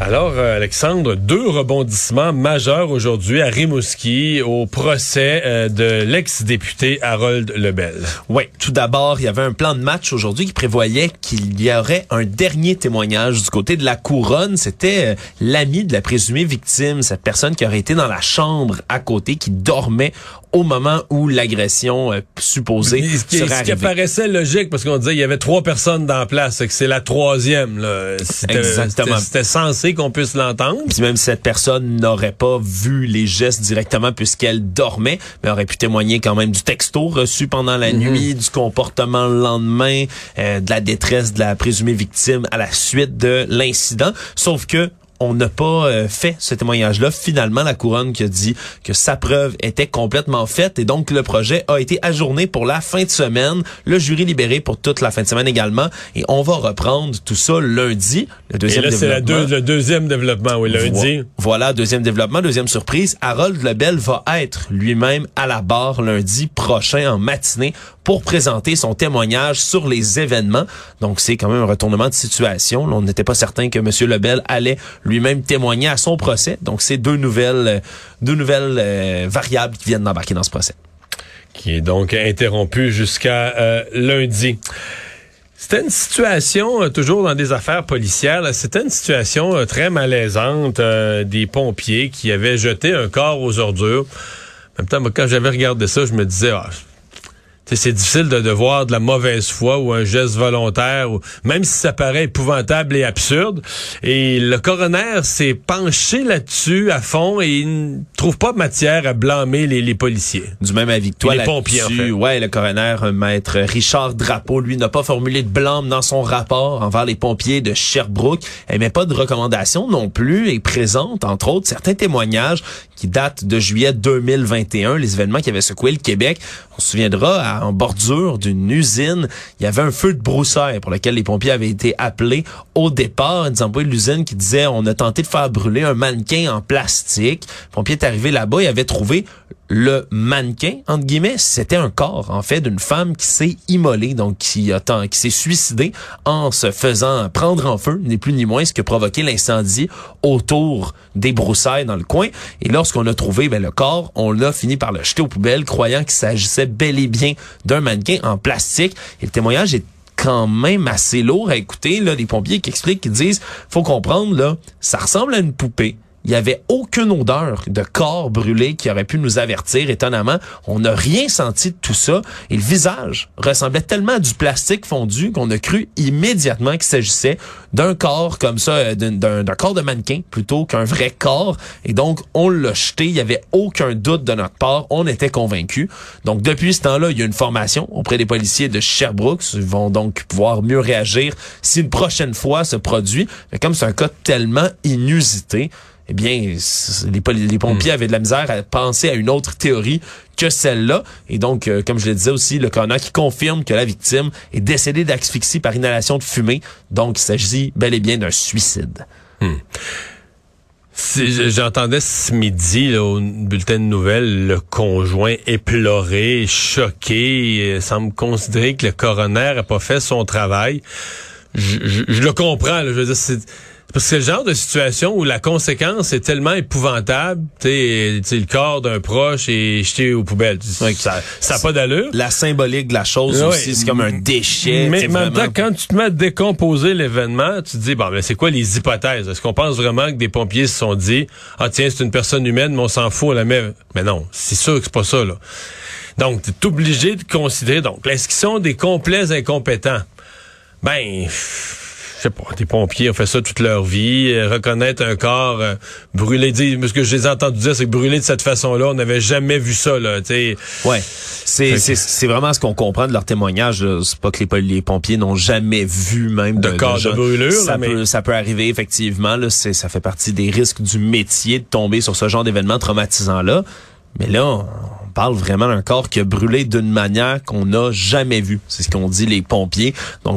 Alors, euh, Alexandre, deux rebondissements majeurs aujourd'hui à Rimouski au procès euh, de l'ex-député Harold Lebel. Oui, tout d'abord, il y avait un plan de match aujourd'hui qui prévoyait qu'il y aurait un dernier témoignage du côté de la couronne. C'était euh, l'ami de la présumée victime, cette personne qui aurait été dans la chambre à côté, qui dormait au moment où l'agression supposée ce qui, serait ce qui paraissait logique parce qu'on disait il y avait trois personnes dans la place, que c'est la troisième. Exactement. C'était censé qu'on puisse l'entendre? Puis même si cette personne n'aurait pas vu les gestes directement puisqu'elle dormait, mais aurait pu témoigner quand même du texto reçu pendant la mhm. nuit, du comportement le lendemain, euh, de la détresse de la présumée victime à la suite de l'incident. Sauf que on n'a pas euh, fait ce témoignage-là. Finalement, la couronne qui a dit que sa preuve était complètement faite et donc le projet a été ajourné pour la fin de semaine. Le jury libéré pour toute la fin de semaine également. Et on va reprendre tout ça lundi. Le deuxième et là, c'est le deuxième développement, oui, lundi. Voilà, deuxième développement, deuxième surprise. Harold Lebel va être lui-même à la barre lundi prochain en matinée pour présenter son témoignage sur les événements. Donc, c'est quand même un retournement de situation. on n'était pas certain que M. Lebel allait lui-même témoigner à son procès. Donc, c'est deux nouvelles, euh, deux nouvelles euh, variables qui viennent d'embarquer dans ce procès. Qui est donc interrompu jusqu'à euh, lundi. C'était une situation, toujours dans des affaires policières, c'était une situation très malaisante des pompiers qui avaient jeté un corps aux ordures. En même temps, quand j'avais regardé ça, je me disais, ah, c'est difficile de, de, voir de la mauvaise foi ou un geste volontaire, ou, même si ça paraît épouvantable et absurde. Et le coroner s'est penché là-dessus à fond et il ne trouve pas matière à blâmer les, les policiers. Du même avis que toi, les pompiers. En fait. Ouais, le coroner, maître Richard Drapeau, lui, n'a pas formulé de blâme dans son rapport envers les pompiers de Sherbrooke. Elle met pas de recommandation non plus et présente, entre autres, certains témoignages qui datent de juillet 2021, les événements qui avaient secoué le Québec. On se souviendra, en bordure d'une usine, il y avait un feu de broussailles pour lequel les pompiers avaient été appelés au départ. Des employés de l'usine qui disaient, on a tenté de faire brûler un mannequin en plastique. Le pompier est arrivé là-bas, il avait trouvé le mannequin, entre guillemets, c'était un corps, en fait, d'une femme qui s'est immolée, donc qui qui s'est suicidée en se faisant prendre en feu, ni plus ni moins, ce qui a provoqué l'incendie autour des broussailles dans le coin. Et lorsqu'on a trouvé ben, le corps, on l'a fini par le jeter aux poubelles, croyant qu'il s'agissait bel et bien d'un mannequin en plastique. Et le témoignage est quand même assez lourd à écouter, là, des pompiers qui expliquent, qui disent, faut comprendre, là, ça ressemble à une poupée il y avait aucune odeur de corps brûlé qui aurait pu nous avertir. Étonnamment, on n'a rien senti de tout ça. Et le visage ressemblait tellement à du plastique fondu qu'on a cru immédiatement qu'il s'agissait d'un corps comme ça, euh, d'un corps de mannequin plutôt qu'un vrai corps. Et donc, on l'a jeté. Il y avait aucun doute de notre part. On était convaincus. Donc, depuis ce temps-là, il y a une formation auprès des policiers de Sherbrooke. Ils vont donc pouvoir mieux réagir si une prochaine fois se produit. Mais comme c'est un cas tellement inusité, eh bien, les, pompiers hmm. avaient de la misère à penser à une autre théorie que celle-là. Et donc, euh, comme je le disais aussi, le coroner qui confirme que la victime est décédée d'asphyxie par inhalation de fumée. Donc, il s'agit bel et bien d'un suicide. Hmm. J'entendais ce midi au bulletin de nouvelles le conjoint éploré, choqué, il semble considérer que le coroner n'a pas fait son travail. Je, le comprends. je veux dire, c'est parce que c'est le genre de situation où la conséquence est tellement épouvantable, tu sais, le corps d'un proche est jeté aux poubelles. ça n'a pas d'allure. La symbolique de la chose aussi, c'est comme un déchet. Mais en même temps, quand tu te mets à décomposer l'événement, tu te dis, bon, mais c'est quoi les hypothèses? Est-ce qu'on pense vraiment que des pompiers se sont dit, ah tiens, c'est une personne humaine, mais on s'en fout, on la met... Mais non, c'est sûr que c'est pas ça, là. Donc, tu es obligé de considérer, donc, est-ce qu'ils sont des complets incompétents? Ben je sais pas, des pompiers ont fait ça toute leur vie, euh, reconnaître un corps euh, brûlé, ce que je les ai entendus dire, c'est que brûlé de cette façon-là, on n'avait jamais vu ça, là, tu Ouais. C'est, c'est, vraiment ce qu'on comprend de leur témoignage, C'est pas que les, les pompiers n'ont jamais vu même de, corps de, brûlure, ça peut, ça peut arriver, effectivement, là, c'est, ça fait partie des risques du métier de tomber sur ce genre d'événement traumatisant-là. Mais là, on parle vraiment d'un corps qui a brûlé d'une manière qu'on n'a jamais vue. C'est ce qu'ont dit les pompiers. Donc,